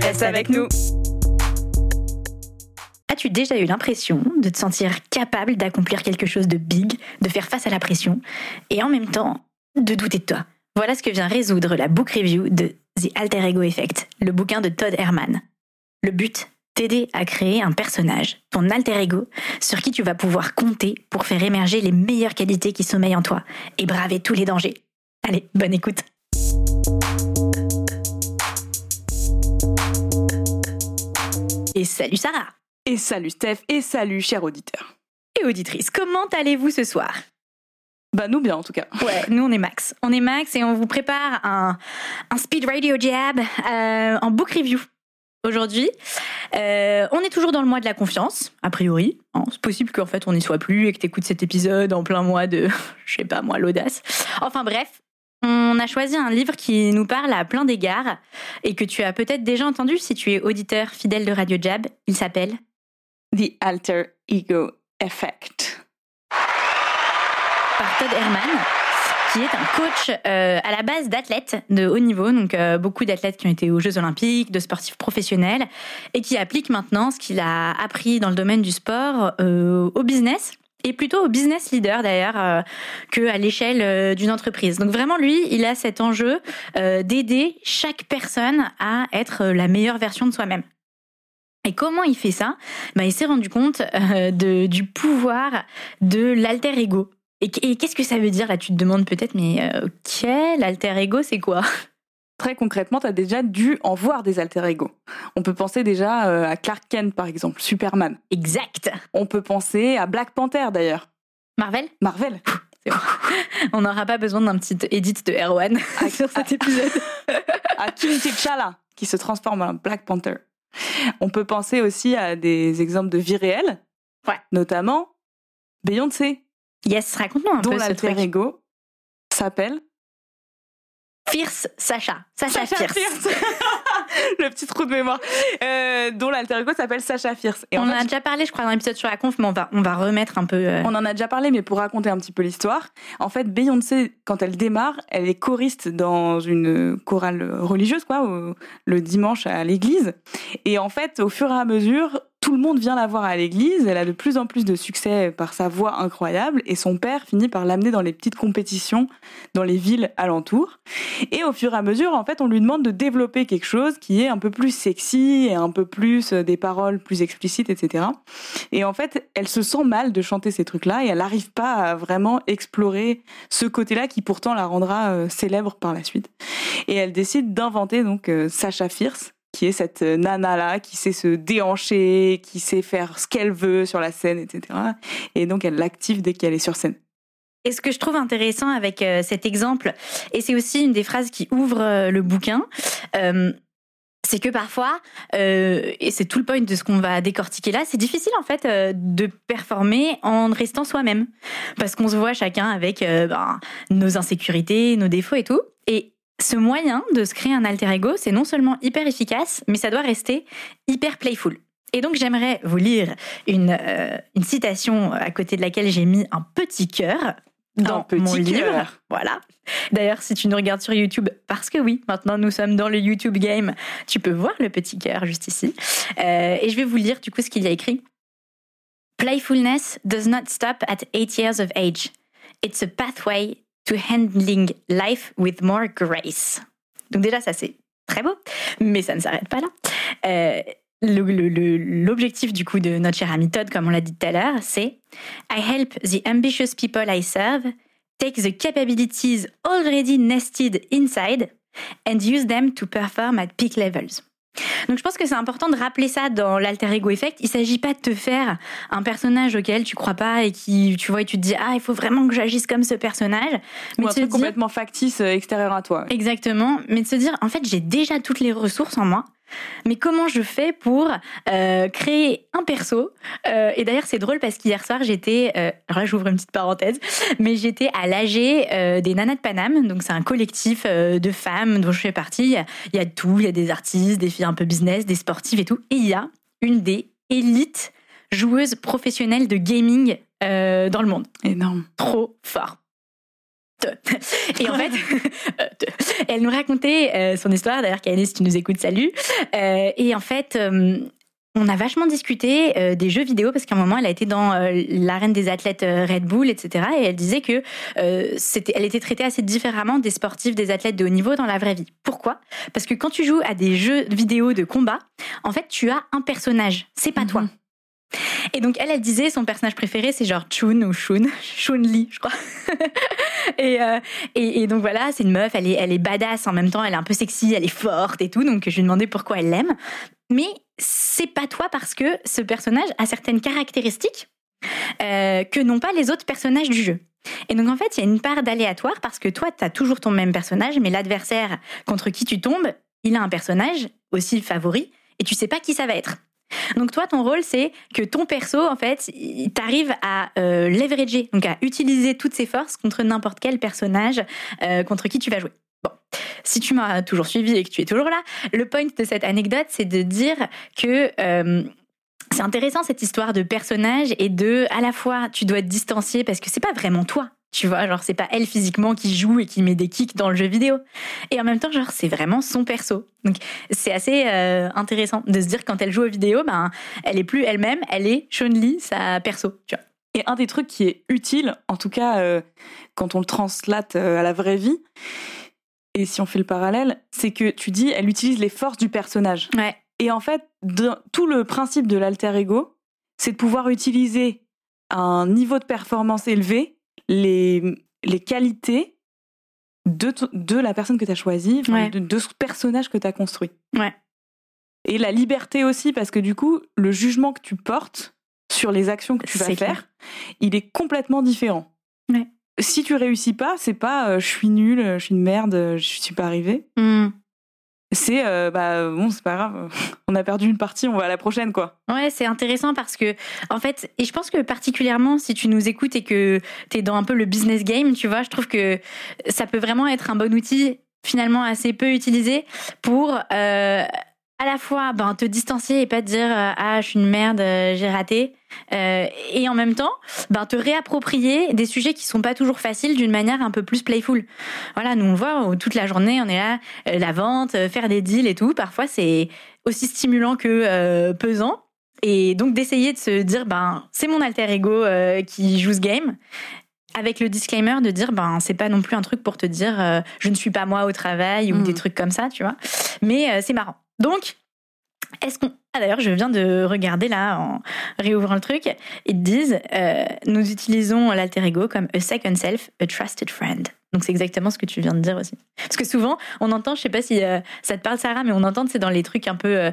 reste avec nous. As-tu déjà eu l'impression de te sentir capable d'accomplir quelque chose de big, de faire face à la pression, et en même temps de douter de toi? Voilà ce que vient résoudre la book review de The Alter Ego Effect, le bouquin de Todd Herman. Le but T'aider à créer un personnage, ton alter ego, sur qui tu vas pouvoir compter pour faire émerger les meilleures qualités qui sommeillent en toi et braver tous les dangers. Allez, bonne écoute Et salut Sarah Et salut Steph et salut cher auditeur. Et auditrice, comment allez-vous ce soir? Bah nous bien en tout cas. Ouais, nous on est Max. On est Max et on vous prépare un, un speed radio jab euh, en book review. Aujourd'hui, euh, on est toujours dans le mois de la confiance, a priori. Hein, c'est possible qu'en fait on n'y soit plus et que tu écoutes cet épisode en plein mois de, je sais pas moi, l'audace. Enfin bref, on a choisi un livre qui nous parle à plein d'égards et que tu as peut-être déjà entendu si tu es auditeur fidèle de Radio Jab. Il s'appelle The Alter Ego Effect. Par Todd Herman, qui est un coach euh, à la base d'athlètes de haut niveau, donc euh, beaucoup d'athlètes qui ont été aux Jeux Olympiques, de sportifs professionnels, et qui applique maintenant ce qu'il a appris dans le domaine du sport euh, au business et plutôt au business leader d'ailleurs euh, que à l'échelle euh, d'une entreprise. Donc vraiment lui, il a cet enjeu euh, d'aider chaque personne à être la meilleure version de soi-même. Et comment il fait ça? Ben, Il s'est rendu compte de, du pouvoir de l'alter ego. Et, qu'est-ce que ça veut dire? Là Tu te demandes peut-être, mais quel alter ego, c'est quoi? Très concrètement, tu as déjà dû en voir des alter ego. On peut penser déjà euh, à Clark Kent, par exemple, Superman. Exact. On peut penser à Black Panther, d'ailleurs. Marvel? Marvel. Bon. On n'aura pas besoin d'un petit edit de Erwan sur cet épisode. à King T'Challa, qui se transforme en Black Panther. On peut penser aussi à des exemples de vie réelle. Ouais. Notamment Beyoncé. Yes, raconte-nous un dont peu ce truc. ego s'appelle Fierce Sacha. Sacha, Sacha Fierce. Fierce. le petit trou de mémoire. Euh, dont l'alter ego s'appelle Sacha Fierce. Et on en a déjà parlé, je crois, dans l'épisode sur la conf, mais on va, on va remettre un peu. euh, On en a déjà parlé, mais pour raconter un petit peu l'histoire, en fait, Beyoncé, quand elle démarre, elle est choriste dans une chorale religieuse, quoi, au- le dimanche à l'église. Et en fait, au fur et à mesure, tout le monde vient la voir à l'église. Elle a de plus en plus de succès par sa voix incroyable. Et son père finit par l'amener dans les petites compétitions dans les villes alentours. Et au fur et à mesure, en fait, on lui demande de développer quelque chose qui est un peu plus sexy et un peu plus euh, des paroles plus explicites, etc. Et en fait, elle se sent mal de chanter ces trucs-là et elle n'arrive pas à vraiment explorer ce côté-là qui pourtant la rendra euh, célèbre par la suite. Et elle décide d'inventer donc euh, Sacha Fierce, qui est cette euh, nana-là qui sait se déhancher, qui sait faire ce qu'elle veut sur la scène, etc. Et donc elle l'active dès qu'elle est sur scène. Et ce que je trouve intéressant avec euh, cet exemple, et c'est aussi une des phrases qui ouvre euh, le bouquin, c'est que parfois, et c'est tout le point de ce qu'on va décortiquer là, c'est difficile en fait de performer en restant soi-même. Parce qu'on se voit chacun avec ben, nos insécurités, nos défauts et tout. Et ce moyen de se créer un alter ego, c'est non seulement hyper efficace, mais ça doit rester hyper playful. Et donc j'aimerais vous lire une, euh, une citation à côté de laquelle j'ai mis un petit cœur dans petit mon livre. cœur. Voilà. D'ailleurs, si tu nous regardes sur YouTube, parce que oui, maintenant nous sommes dans le YouTube game, tu peux voir le petit cœur juste ici. Euh, et je vais vous lire du coup ce qu'il y a écrit. Playfulness does not stop at eight years of age. It's a pathway to handling life with more grace. Donc déjà, ça c'est très beau, mais ça ne s'arrête pas là. Euh, L'objectif du coup de notre cher ami Todd, comme on l'a dit tout à l'heure, c'est I help the ambitious people I serve take the capabilities already nested inside and use them to perform at peak levels. Donc je pense que c'est important de rappeler ça dans l'alter ego effect. Il s'agit pas de te faire un personnage auquel tu crois pas et qui tu vois et tu te dis ah il faut vraiment que j'agisse comme ce personnage. Ou Mais un truc dire complètement factice euh, extérieur à toi. exactement, mais de se dire en fait j'ai déjà toutes les ressources en moi mais comment je fais pour euh, créer un perso euh, Et d'ailleurs, c'est drôle parce qu'hier soir, j'étais, euh, alors là, j'ouvre une petite parenthèse, mais j'étais à l'AG des Nanas de Paname, donc c'est un collectif de femmes dont je fais partie. Il y a tout, il y a des artistes, des filles un peu business, des sportives et tout, et il y a une des élites joueuses professionnelles de gaming dans le monde. Énorme. Trop fort. Et en fait, elle nous racontait euh, son histoire. D'ailleurs, Kaelis, si tu nous écoutes, salut. Euh, et en fait, euh, on a vachement discuté des jeux vidéo parce qu'à un moment, elle a été dans l'arène des athlètes Red Bull, etc. Et elle disait que c'était, elle était traitée assez différemment des sportifs, des athlètes de haut niveau dans la vraie vie. Pourquoi? Parce que quand tu joues à des jeux vidéo de combat, en fait, tu as un personnage. C'est pas toi. Et donc elle, elle disait son personnage préféré c'est genre Chun ou Shun, Chun Li, je crois. Euh, et, donc voilà, c'est une meuf, elle est, elle badass en même temps, elle est un peu sexy, elle est forte et tout. Donc je lui ai demandé pourquoi elle l'aime. Mais c'est pas toi parce que ce personnage a certaines caractéristiques euh, que n'ont pas les autres personnages du jeu. Et donc en fait, il y a une part d'aléatoire parce que toi, tu as toujours ton même personnage, mais l'adversaire contre qui tu tombes, il a un personnage aussi favori et tu sais pas qui ça va être. Donc toi, ton rôle, c'est que ton perso, en fait, t'arrives à euh, leverager, donc à utiliser toutes ses forces contre n'importe quel personnage euh, contre qui tu vas jouer. Bon, si tu m'as toujours suivi et que tu es toujours là, le point de cette anecdote, c'est de dire que euh, c'est intéressant cette histoire de personnage et de à la fois tu dois te distancier parce que c'est pas vraiment toi. Tu vois, genre c'est pas elle physiquement qui joue et qui met des kicks dans le jeu vidéo. Et en même temps, genre c'est vraiment son perso. Donc c'est assez euh, intéressant de se dire quand elle joue aux vidéos, ben elle est plus elle-même, elle est Chun-Li, sa perso. Tu vois. Et un des trucs qui est utile, en tout cas euh, quand on le translate euh, à la vraie vie, et si on fait le parallèle, c'est que tu dis elle utilise les forces du personnage. Ouais. Et en fait, tout le principe de l'alter ego, c'est de pouvoir utiliser un niveau de performance élevé les, les qualités de, de la personne que tu as choisie, de, ce personnage que tu as construit. Ouais. Et la liberté aussi, parce que du coup, le jugement que tu portes sur les actions que tu vas faire, il est complètement différent. Ouais. Si tu réussis pas, c'est pas euh, je suis nul, je suis une merde, je suis pas arrivé. Mmh c'est euh, bah bon c'est pas grave. On a perdu une partie on va à la prochaine quoi. Ouais c'est intéressant parce que en fait et je pense que particulièrement si tu nous écoutes et que tu es dans un peu le business game tu vois je trouve que ça peut vraiment être un bon outil finalement assez peu utilisé pour euh, à la fois ben, te distancier et pas te dire euh, ah je suis une merde j'ai raté euh, et en même temps ben, te réapproprier des sujets qui sont pas toujours faciles d'une manière un peu plus playful. Voilà nous on voit toute la journée on est là la vente faire des deals et tout. Parfois c'est aussi stimulant que pesant. Et donc d'essayer de se dire ben c'est mon alter ego qui joue ce game. Avec le disclaimer de dire ben c'est pas non plus un truc pour te dire je ne suis pas moi au travail ou mm. des trucs comme ça tu vois. Mais c'est marrant. Donc, est-ce qu'on... Ah d'ailleurs, je viens de regarder là, en réouvrant le truc, ils disent euh, Nous utilisons l'alter ego comme a second self, a trusted friend. Donc c'est exactement ce que tu viens de dire aussi. Parce que souvent, on entend, je sais pas si euh, ça te parle Sarah, mais on entend c'est dans les trucs un peu euh,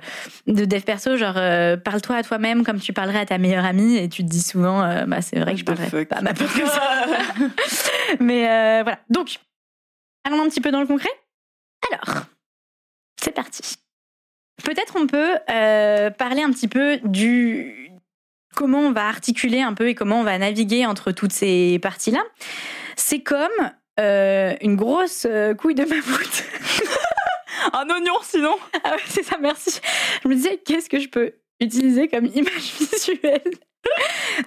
de dev perso, genre parle-toi à toi-même comme tu parlerais à ta meilleure amie, et tu te dis souvent, bah c'est vrai que je parlerais pas à ma ça. mais voilà. Donc, allons un petit peu dans le concret. Alors, c'est parti. Peut-être on peut euh, parler un petit peu du comment on va articuler un peu et comment on va naviguer entre toutes ces parties-là. C'est comme euh, une grosse euh, couille de mammouth. un oignon sinon. Ah ouais, c'est ça, merci. Je me disais, qu'est-ce que je peux utiliser comme image visuelle?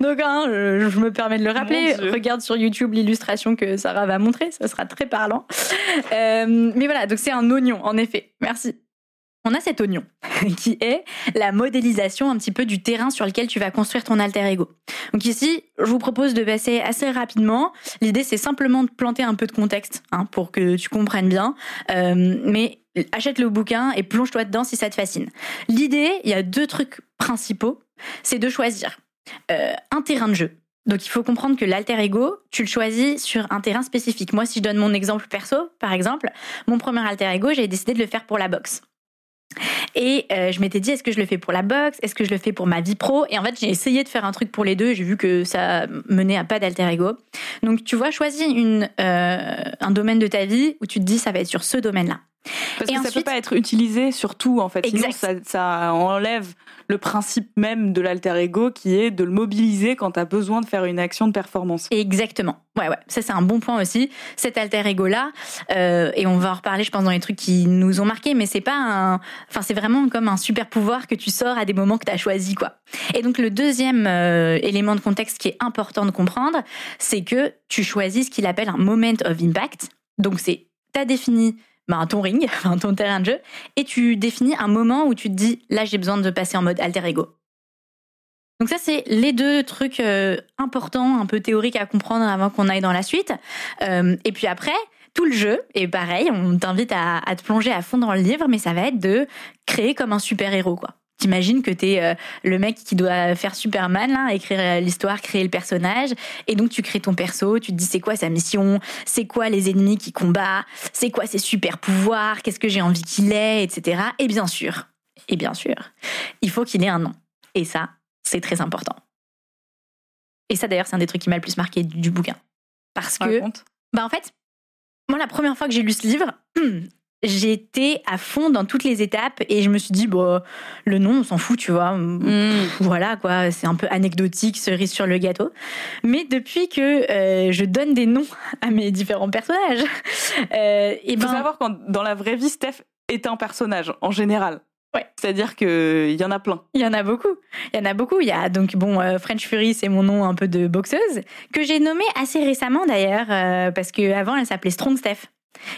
Donc, hein, je, me permets de le rappeler. Regarde sur YouTube l'illustration que Sarah va montrer, ça sera très parlant. mais voilà, donc c'est un oignon, en effet. Merci on a cet oignon qui est la modélisation un petit peu du terrain sur lequel tu vas construire ton alter ego. Donc ici, je vous propose de passer assez rapidement. L'idée, c'est simplement de planter un peu de contexte hein, pour que tu comprennes bien. Euh, mais achète le bouquin et plonge-toi dedans si ça te fascine. L'idée, il y a deux trucs principaux. C'est de choisir euh, un terrain de jeu. Donc il faut comprendre que l'alter ego, tu le choisis sur un terrain spécifique. Moi, si je donne mon exemple perso, par exemple, mon premier alter ego, j'ai décidé de le faire pour la boxe. Et euh, je m'étais dit, est-ce que je le fais pour la boxe? Est-ce que je le fais pour ma vie pro? Et en fait, j'ai essayé de faire un truc pour les deux. J'ai vu que ça menait à pas d'alter ego. Donc, tu vois, choisis euh, un domaine de ta vie où tu te dis, ça va être sur ce domaine-là. Parce Et que ça ensuite- peut pas être utilisé sur tout, en fait. Sinon, ça, ça enlève le principe même de l'alter ego qui est de le mobiliser quand tu as besoin de faire une action de performance. Exactement. Ouais, ouais. Ça, c'est un bon point aussi. Cet alter ego-là, euh, et on va en reparler, je pense, dans les trucs qui nous ont marqués, mais c'est pas un. Enfin, c'est vraiment comme un super pouvoir que tu sors à des moments que tu as choisi, quoi. Et donc, le deuxième euh, élément de contexte qui est important de comprendre, c'est que tu choisis ce qu'il appelle un moment of impact. Donc, c'est. Tu as défini ben, ton ring, ton terrain de jeu, et tu définis un moment où tu te dis, là, j'ai besoin de passer en mode alter ego. Donc ça, c'est les deux trucs euh, importants, un peu théoriques à comprendre avant qu'on aille dans la suite. Euh, et puis après, tout le jeu, et pareil, on t'invite à, à te plonger à fond dans le livre, mais ça va être de créer comme un super-héros, quoi. T'imagines que t'es euh, le mec qui doit faire Superman, là, écrire euh, l'histoire, créer le personnage, et donc tu crées ton perso, tu te dis c'est quoi sa mission, c'est quoi les ennemis qu'il combat, c'est quoi ses super pouvoirs, qu'est-ce que j'ai envie qu'il ait, etc. Et bien sûr, et bien sûr, il faut qu'il ait un nom. Et ça, c'est très important. Et ça, d'ailleurs, c'est un des trucs qui m'a le plus marqué du, du bouquin. Parce que, bah en fait, moi, la première fois que j'ai lu ce livre, j'étais à fond dans toutes les étapes et je me suis dit, bon, le nom, on s'en fout, tu vois. Mm. Voilà, quoi, c'est un peu anecdotique, cerise sur le gâteau. Mais depuis que euh, je donne des noms à mes différents personnages, euh, et Il faut ben, savoir quand dans la vraie vie, Steph est un personnage en général. Ouais. C'est-à-dire qu'il y en a plein. Il y en a beaucoup. Il y en a beaucoup. Il y a donc bon euh, French Fury, c'est mon nom un peu de boxeuse que j'ai nommé assez récemment d'ailleurs euh, parce que avant elle s'appelait Strong Steph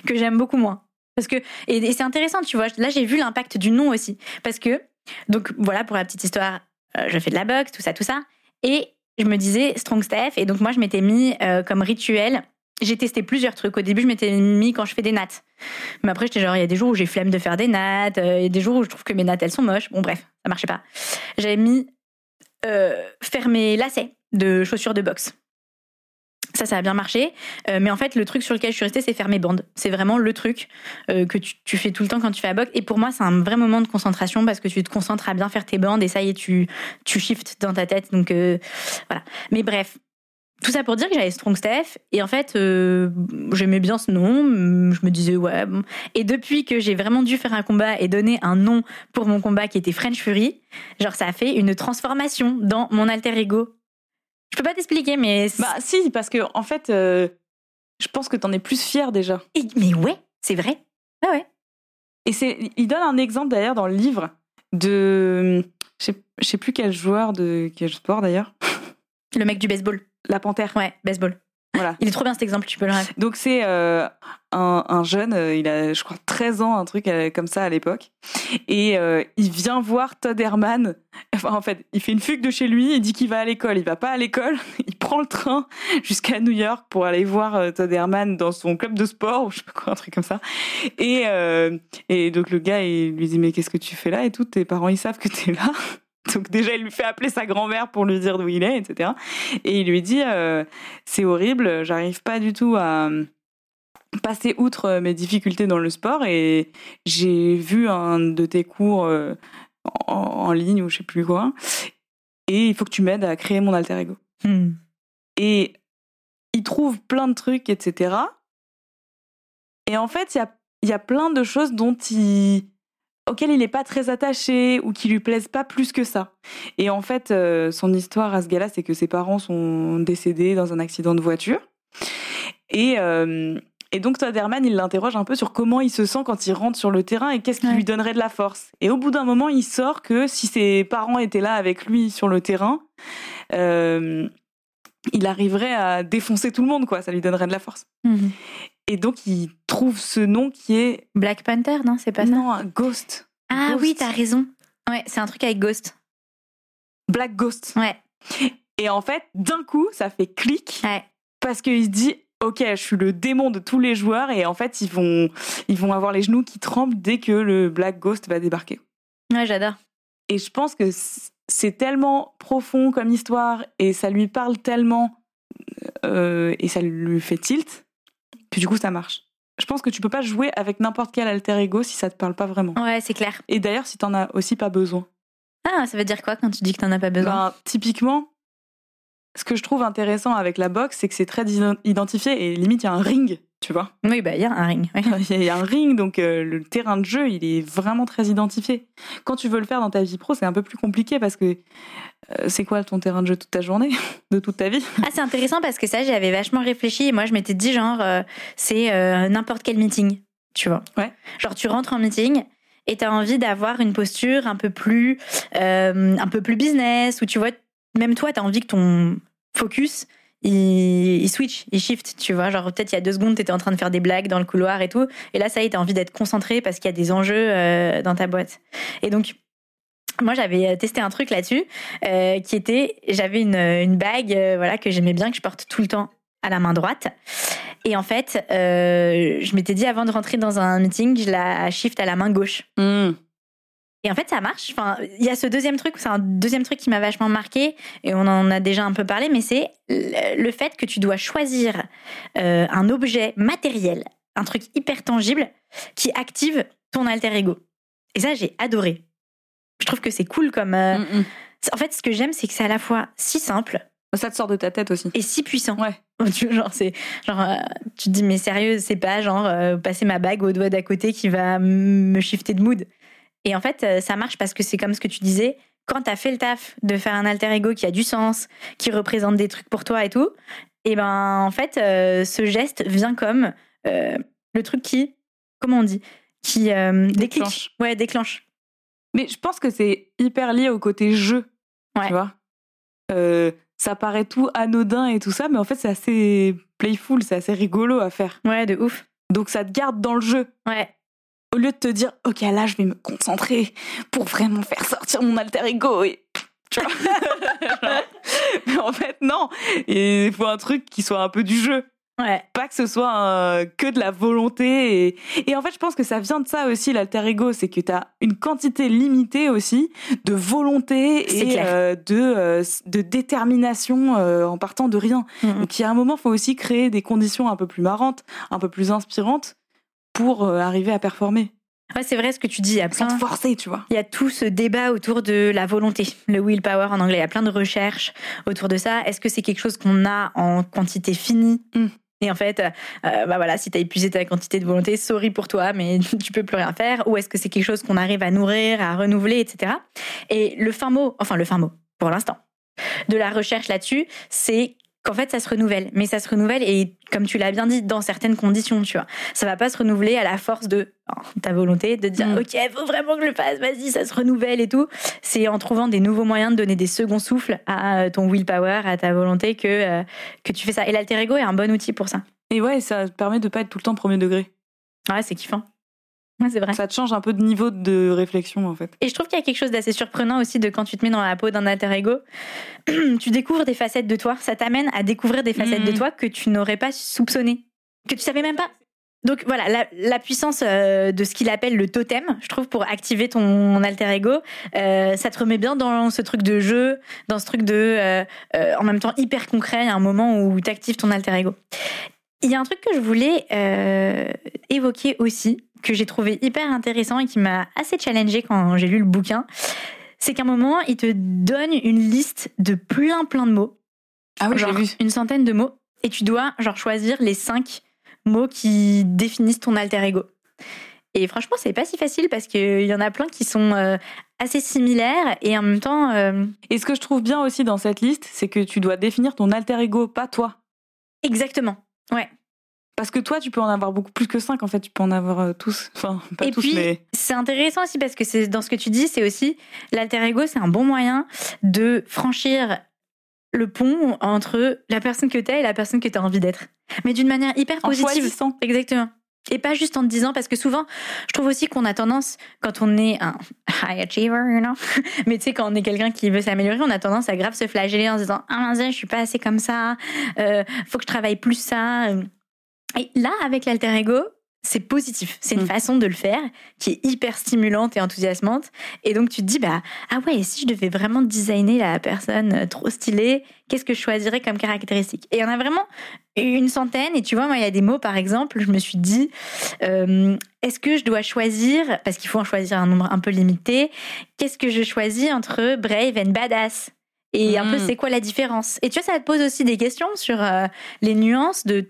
que j'aime beaucoup moins. Parce que et, c'est intéressant, tu vois. Là j'ai vu l'impact du nom aussi parce que donc voilà pour la petite histoire, euh, je fais de la boxe, tout ça, tout ça, et je me disais Strong Steph et donc moi je m'étais mis euh, comme rituel. J'ai testé plusieurs trucs. Au début, je m'étais mis quand je fais des nattes. Mais après, j'étais genre, il y a des jours où j'ai flemme de faire des nattes, euh, il y a des jours où je trouve que mes nattes, elles sont moches. Bon, bref, ça marchait pas. J'avais mis faire mes lacets de chaussures de boxe. Ça, a bien marché. Euh, mais en fait, le truc sur lequel je suis restée, c'est faire mes bandes. C'est vraiment le truc euh, que tu, fais tout le temps quand tu fais la boxe. Et pour moi, c'est un vrai moment de concentration parce que tu te concentres à bien faire tes bandes et ça y est, tu, tu shifts dans ta tête. Donc, euh, voilà. Mais bref. Tout ça pour dire que j'avais Strong Steph et en fait j'aimais bien ce nom, je me disais ouais. Et depuis que j'ai vraiment dû faire un combat et donner un nom pour mon combat qui était French Fury, genre ça a fait une transformation dans mon alter ego. Je peux pas t'expliquer mais Bah si, parce que en fait, euh, je pense que t'en es plus fier déjà. Et- mais ouais, c'est vrai. Ouais ouais. Et c'est, il donne un exemple d'ailleurs dans le livre de, je sais, je sais plus quel joueur de quel sport d'ailleurs, Le mec du baseball. la panthère. Ouais, baseball. Voilà. Il est trop bien cet exemple, tu peux le rêver. Donc c'est euh, un, un jeune, euh, il a je crois 13 ans, un truc euh, comme ça à l'époque, et euh, il vient voir Todd Herman. Enfin en fait, il fait une fugue de chez lui, il dit qu'il va à l'école, il va pas à l'école, il prend le train jusqu'à New York pour aller voir euh, Todd Herman dans son club de sport ou je sais pas quoi, un truc comme ça. Et euh, et donc le gars il lui dit mais qu'est-ce que tu fais là? et tout, tes parents ils savent que t'es là. Donc déjà, il lui fait appeler sa grand-mère pour lui dire d'où il est, etc. Et il lui dit, euh, c'est horrible, j'arrive pas du tout à euh, passer outre euh, mes difficultés dans le sport et j'ai vu un de tes cours en, en ligne ou je sais plus quoi et il faut que tu m'aides à créer mon alter ego. Hmm. Et il trouve plein de trucs, etc. Et en fait, il y a, il y a plein de choses dont il, auxquelles il n'est pas très attaché ou qui lui plaisent pas plus que ça. Et en fait, euh, son histoire à ce gars-là, c'est que ses parents sont décédés dans un accident de voiture. Et, euh, et donc Todd Herman, il l'interroge un peu sur comment il se sent quand il rentre sur le terrain et qu'est-ce qui Ouais. lui donnerait de la force. Et au bout d'un moment, il sort que si ses parents étaient là avec lui sur le terrain, euh, il arriverait à défoncer tout le monde, quoi. Ça lui donnerait de la force. Mhm. Et donc, il trouve ce nom qui est Black Panther, non C'est pas ça non, Ghost, Ah Ghost. oui, t'as raison. Ouais, c'est un truc avec Ghost. Black Ghost. Ouais, Et en fait, d'un coup, ça fait clic ouais. parce qu'il se dit. Ok, je suis le démon de tous les joueurs et en fait ils vont ils vont avoir les genoux qui tremblent dès que le Black Ghost va débarquer. Ouais, j'adore. Et je pense que c'est tellement profond comme histoire et ça lui parle tellement euh, et ça lui fait tilt que du coup ça marche. Je pense que tu peux pas jouer avec n'importe quel alter ego si ça te parle pas vraiment. Ouais, c'est clair. Et d'ailleurs si t'en as aussi pas besoin. Ah, ça veut dire quoi quand tu dis que t'en as pas besoin? Ben, typiquement, ce que je trouve intéressant avec la boxe, c'est que c'est très ident- identifié et limite il y a un ring tu vois. Oui, bah il y a un ring. ouais. Il y a un ring, donc euh, le terrain de jeu, il est vraiment très identifié. Quand tu veux le faire dans ta vie pro, c'est un peu plus compliqué parce que euh, c'est quoi ton terrain de jeu toute ta journée, de toute ta vie? Ah, c'est intéressant parce que ça, j'avais vachement réfléchi et moi, je m'étais dit, genre, euh, c'est n'importe quel meeting, tu vois. Ouais. Genre, tu rentres en meeting et tu as envie d'avoir une posture un peu plus, euh, un peu plus business ou tu vois, même toi, tu as envie que ton focus. Il, il switch, il shift, tu vois. Genre, peut-être il y a deux secondes, tu étais en train de faire des blagues dans le couloir et tout. Et là, ça y est, tu as envie d'être concentré parce qu'il y a des enjeux euh, dans ta boîte. Et donc, moi, j'avais testé un truc là-dessus euh, qui était, j'avais une, une bague, euh, voilà, que j'aimais bien, que je porte tout le temps à la main droite. Et en fait, euh, je m'étais dit avant de rentrer dans un meeting, je la shift à la main gauche. Et en fait, ça marche. Enfin, il y a ce deuxième truc, c'est un deuxième truc qui m'a vachement marqué, et on en a déjà un peu parlé, mais c'est le fait que tu dois choisir euh, un objet matériel, un truc hyper tangible, qui active ton alter ego. Et ça, j'ai adoré. Je trouve que c'est cool comme. euh, Mm, mm. En fait, ce que j'aime, c'est que c'est à la fois si simple Ça te sort de ta tête aussi. et si puissant. Ouais. Genre, c'est, genre, euh, tu te dis, mais sérieux, c'est pas genre euh, passer ma bague au doigt d'à côté qui va me shifter de mood. Et en fait, euh, ça marche parce que c'est comme ce que tu disais, quand t'as fait le taf de faire un alter ego qui a du sens, qui représente des trucs pour toi et tout, et ben en fait, euh, ce geste vient comme euh, le truc qui, comment on dit, qui euh, déclic. Déclenche. Ouais, déclenche. Mais je pense que c'est hyper lié au côté jeu. Ouais. Tu vois Ça paraît tout anodin et tout ça, mais en fait, c'est assez playful, c'est assez rigolo à faire. Ouais, de ouf. Donc ça te garde dans le jeu. Ouais. Au lieu de te dire, ok, là, je vais me concentrer pour vraiment faire sortir mon alter ego. Et... Tu vois Mais en fait, non. Il faut un truc qui soit un peu du jeu. Ouais. Pas que ce soit euh, que de la volonté. Et... et en fait, je pense que ça vient de ça aussi, l'alter ego. C'est que tu as une quantité limitée aussi de volonté et euh, de, euh, de détermination euh, en partant de rien. Mhm. Donc, il y a un moment, il faut aussi créer des conditions un peu plus marrantes, un peu plus inspirantes pour euh, arriver à performer. Ouais, c'est vrai ce que tu dis. Il y a Sans plein, te forcer, tu vois. Il y a tout ce débat autour de la volonté, le willpower en anglais. Il y a plein de recherches autour de ça. Est-ce que c'est quelque chose qu'on a en quantité finie Mm. Et en fait, euh, bah voilà, si t'as épuisé ta quantité de volonté, sorry pour toi, mais tu peux plus rien faire. Ou est-ce que c'est quelque chose qu'on arrive à nourrir, à renouveler, etc. Et le fin mot, enfin le fin mot, pour l'instant, de la recherche là-dessus, c'est qu'en fait ça se renouvelle. Mais ça se renouvelle et comme tu l'as bien dit, dans certaines conditions, tu vois. Ça va pas se renouveler à la force de oh, ta volonté de dire Mm. ok, faut vraiment que je le fasse, vas-y, ça se renouvelle et tout. C'est en trouvant des nouveaux moyens de donner des seconds souffles à euh, ton willpower, à ta volonté que euh, que tu fais ça. Et l'alter ego est un bon outil pour ça. Et ouais, ça permet de pas être tout le temps premier degré. Ouais, c'est kiffant. Ouais, c'est vrai. Ça te change un peu de niveau de réflexion, en fait. Et je trouve qu'il y a quelque chose d'assez surprenant aussi de quand tu te mets dans la peau d'un alter ego. tu découvres des facettes de toi. Ça t'amène à découvrir des facettes de toi que tu n'aurais pas soupçonnées, que tu savais même pas. Donc voilà, la, la puissance euh, de ce qu'il appelle le totem, je trouve, pour activer ton alter ego, euh, ça te remet bien dans ce truc de jeu, dans ce truc de, euh, en même temps hyper concret, il y a un moment où tu actives ton alter ego. Il y a un truc que je voulais évoquer aussi, que j'ai trouvé hyper intéressant et qui m'a assez challengé quand j'ai lu le bouquin, c'est qu'à un moment, il te donne une liste de plein plein de mots, Ah oui, j'ai vu. une centaine de mots, et tu dois genre choisir les cinq mots qui définissent ton alter ego. Et franchement, c'est pas si facile parce qu'il y en a plein qui sont euh, assez similaires et en même temps, euh, Et ce que je trouve bien aussi dans cette liste, c'est que tu dois définir ton alter ego, pas toi. exactement. Ouais. Parce que toi, tu peux en avoir beaucoup plus que 5, en fait. Tu peux en avoir euh, tous. Enfin, pas Et tous, puis, mais. C'est intéressant aussi parce que c'est dans ce que tu dis, c'est aussi l'alter ego, c'est un bon moyen de franchir le pont entre la personne que t'es et la personne que t'as envie d'être. Mais d'une manière hyper En positive. choisissant. Exactement. Et pas juste en te disant, parce que souvent, je trouve aussi qu'on a tendance, quand on est un high achiever, you know, mais tu sais, quand on est quelqu'un qui veut s'améliorer, on a tendance à grave se flageller en se disant, ah mince, je suis pas assez comme ça, euh, faut que je travaille plus ça. Et là, avec l'alter ego, c'est positif. C'est une Mm. façon de le faire qui est hyper stimulante et enthousiasmante. Et donc, tu te dis, bah, ah ouais, si je devais vraiment designer la personne euh, trop stylée, qu'est-ce que je choisirais comme caractéristique? Et il y en a vraiment une centaine. Et tu vois, moi, il y a des mots, par exemple, je me suis dit, euh, est-ce que je dois choisir, parce qu'il faut en choisir un nombre un peu limité, qu'est-ce que je choisis entre brave and badass? Et un peu, Mm. c'est quoi la différence? Et tu vois, ça te pose aussi des questions sur euh, les nuances de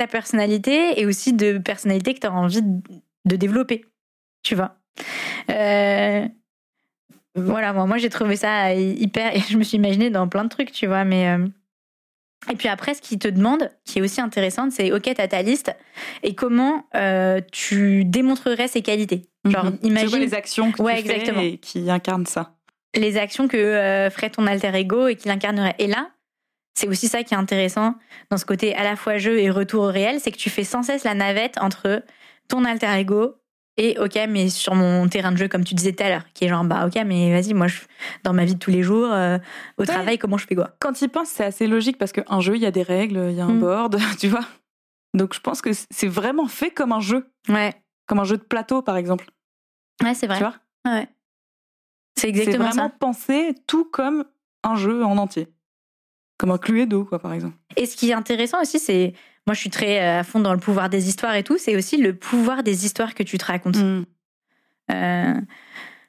ta personnalité et aussi de personnalité que tu as envie de développer. Tu vois. Euh, voilà, moi, moi j'ai trouvé ça hyper. Et je me suis imaginée dans plein de trucs, tu vois, mais. Euh, et puis après, ce qui te demande, qui est aussi intéressant, c'est OK, tu as ta liste, et comment euh, tu démontrerais ces qualités Genre, mhm. imagine. les actions que tu fais et qui incarnent ça. Les actions que euh, ferait ton alter ego et qui l'incarnerait. Et là, c'est aussi ça qui est intéressant dans ce côté à la fois jeu et retour au réel, c'est que tu fais sans cesse la navette entre ton alter ego et ok, mais sur mon terrain de jeu, comme tu disais tout à l'heure, qui est genre, bah ok, mais vas-y, moi, je, dans ma vie de tous les jours, euh, au travail, comment je fais quoi? Quand il pense, c'est assez logique parce qu'un jeu, il y a des règles, il y a un mm. board, tu vois. Donc je pense que c'est vraiment fait comme un jeu. Ouais. Comme un jeu de plateau, par exemple. Ouais, c'est vrai. Tu vois? Ouais. C'est exactement vraiment ça. pensé tout comme un jeu en entier. Comme un Cluedo, quoi, par exemple. Et ce qui est intéressant aussi, c'est moi, je suis très euh, à fond dans le pouvoir des histoires et tout. C'est aussi le pouvoir des histoires que tu te racontes. Mm. Euh,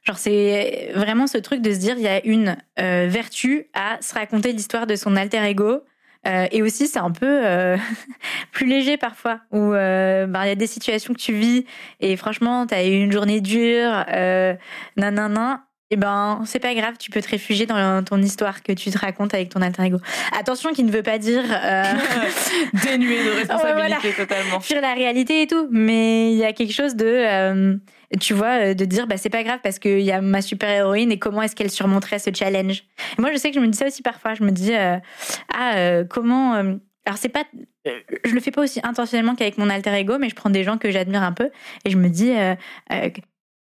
genre, c'est vraiment ce truc de se dire, il y a une euh, vertu à se raconter l'histoire de son alter ego. et aussi, c'est un peu plus léger parfois, où ben, il y a des situations que tu vis et franchement, tu as eu une journée dure, nanana, eh ben, c'est pas grave, tu peux te réfugier dans ton histoire que tu te racontes avec ton alter ego. Attention, qui ne veut pas dire euh... dénué de responsabilité totalement. Fuir la réalité et tout, mais il y a quelque chose de, euh, tu vois, euh, de dire, bah c'est pas grave parce qu'il y a ma super héroïne et comment est-ce qu'elle surmonterait ce challenge? moi, je sais que je me dis ça aussi parfois. Je me dis, euh, ah, comment. alors c'est pas, je le fais pas aussi intentionnellement qu'avec mon alter ego, mais je prends des gens que j'admire un peu et je me dis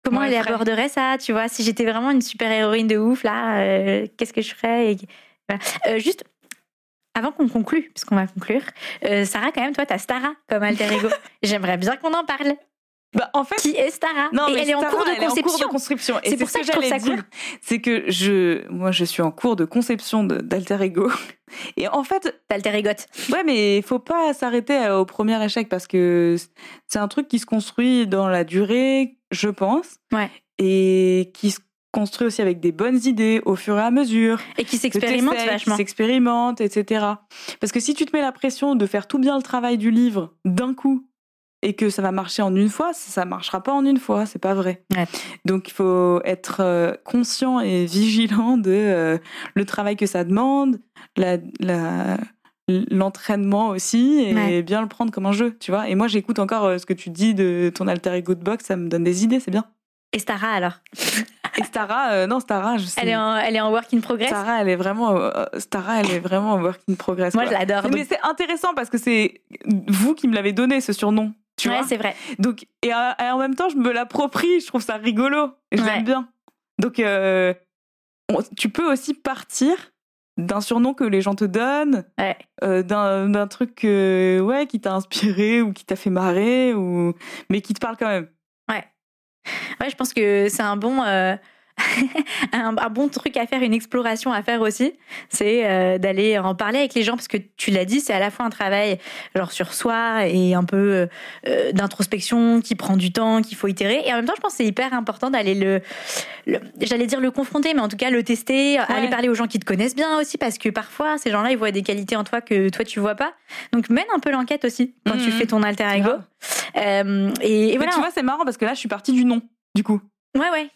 Comment elle aborderait ça, tu vois? Si j'étais vraiment une super héroïne de ouf, là, euh, qu'est-ce que je ferais? Euh, Juste, avant qu'on conclue, puisqu'on va conclure, euh, Sarah, quand même, toi, t'as Stara comme alter ego. J'aimerais bien qu'on en parle. Bah, en fait, qui est Stara? Non, Et elle est en cours de conception. c'est pour ça que, je trouve ça cool. C'est que je, moi, je suis en cours de conception d'alter ego. Et en fait, d'alter ego. Ouais, mais il faut pas s'arrêter au premier échec parce que c'est un truc qui se construit dans la durée, je pense. Ouais. Et qui se construit aussi avec des bonnes idées au fur et à mesure. Et qui s'expérimente vachement. Qui s'expérimente, etc. Parce que si tu te mets la pression de faire tout bien le travail du livre d'un coup et que ça va marcher en une fois, ça marchera pas en une fois, c'est pas vrai. Donc il faut être euh, conscient et vigilant de euh, le travail que ça demande, l'entraînement aussi et bien le prendre comme un jeu, tu vois. Et moi j'écoute encore euh, ce que tu dis de ton alter ego de box, ça me donne des idées, c'est bien. Et Stara alors? Et Stara, non Stara, je sais. Elle est en, elle est en work in progress? Stara, elle est vraiment, Stara, elle est vraiment en work in progress. Moi, je l'adore. Mais c'est intéressant parce que c'est vous qui me l'avez donné ce surnom. Tu ouais, c'est vrai. Donc, et, en même temps, je me l'approprie, je trouve ça rigolo, je l'aime bien. Donc, euh, tu peux aussi partir d'un surnom que les gens te donnent, euh, d'un truc ouais, qui t'a inspiré ou qui t'a fait marrer, ou... mais qui te parle quand même. Ouais. Ouais, je pense que c'est un bon. Un, bon truc à faire, une exploration à faire aussi, c'est euh, d'aller en parler avec les gens parce que tu l'as dit, c'est à la fois un travail genre sur soi et un peu euh, euh, d'introspection qui prend du temps, qu'il faut itérer. Et en même temps, je pense que c'est hyper important d'aller le, j'allais dire le confronter, mais en tout cas le tester, aller parler aux gens qui te connaissent bien aussi parce que parfois ces gens-là ils voient des qualités en toi que toi tu vois pas. Donc mène un peu l'enquête aussi quand tu mmh. fais ton alter ego. et, et voilà. tu vois, c'est marrant parce que là, je suis partie du nom, du coup. Ouais, ouais.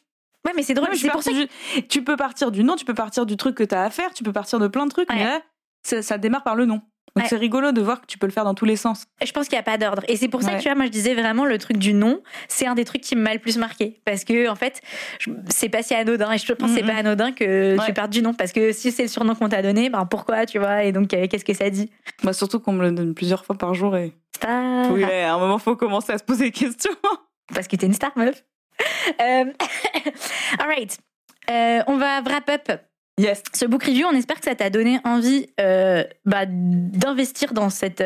Ouais, mais c'est drôle. c'est pour ça Tu peux partir du nom, tu peux partir du truc que tu as à faire, tu peux partir de plein de trucs, mais là, ça, démarre par le nom. Donc c'est rigolo de voir que tu peux le faire dans tous les sens. Je pense qu'il n'y a pas d'ordre. Et c'est pour ça que tu vois, moi je disais vraiment le truc du nom, c'est un des trucs qui m'a le plus marqué. Parce que en fait, c'est pas si anodin. Et je pense que c'est pas anodin que tu partes du nom. Parce que si c'est le surnom qu'on t'a donné, ben pourquoi, tu vois? Et donc euh, qu'est-ce que ça dit? Bah, Surtout qu'on me le donne plusieurs fois par jour. Et... Oui, à un moment, faut commencer à se poser des questions. Parce que t'es une star, meuf. Euh, all right. Euh, on va wrap up Yes. Ce book review, on espère que ça t'a donné envie euh, bah, d'investir dans cette,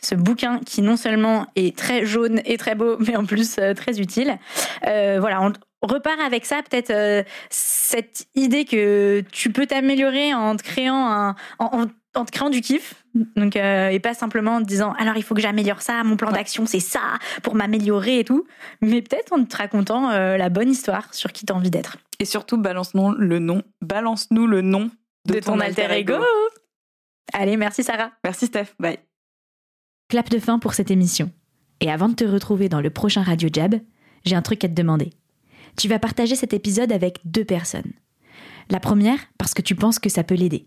ce bouquin qui non seulement est très jaune et très beau, mais en plus très utile. voilà, on repart avec ça, peut-être cette idée que tu peux t'améliorer en te créant un, en, en te créant du kiff, donc euh, et pas simplement en te disant alors il faut que j'améliore ça, mon plan d'action c'est ça pour m'améliorer et tout, mais peut-être en te racontant euh, la bonne histoire sur qui t'as envie d'être. Et surtout balance-nous le nom, balance-nous le nom de, ton, alter ego. Allez, merci Sarah. Merci Steph. Bye. Clap de fin pour cette émission. Et avant de te retrouver dans le prochain Radio Jab, j'ai un truc à te demander. Tu vas partager cet épisode avec deux personnes. La première, parce que tu penses que ça peut l'aider.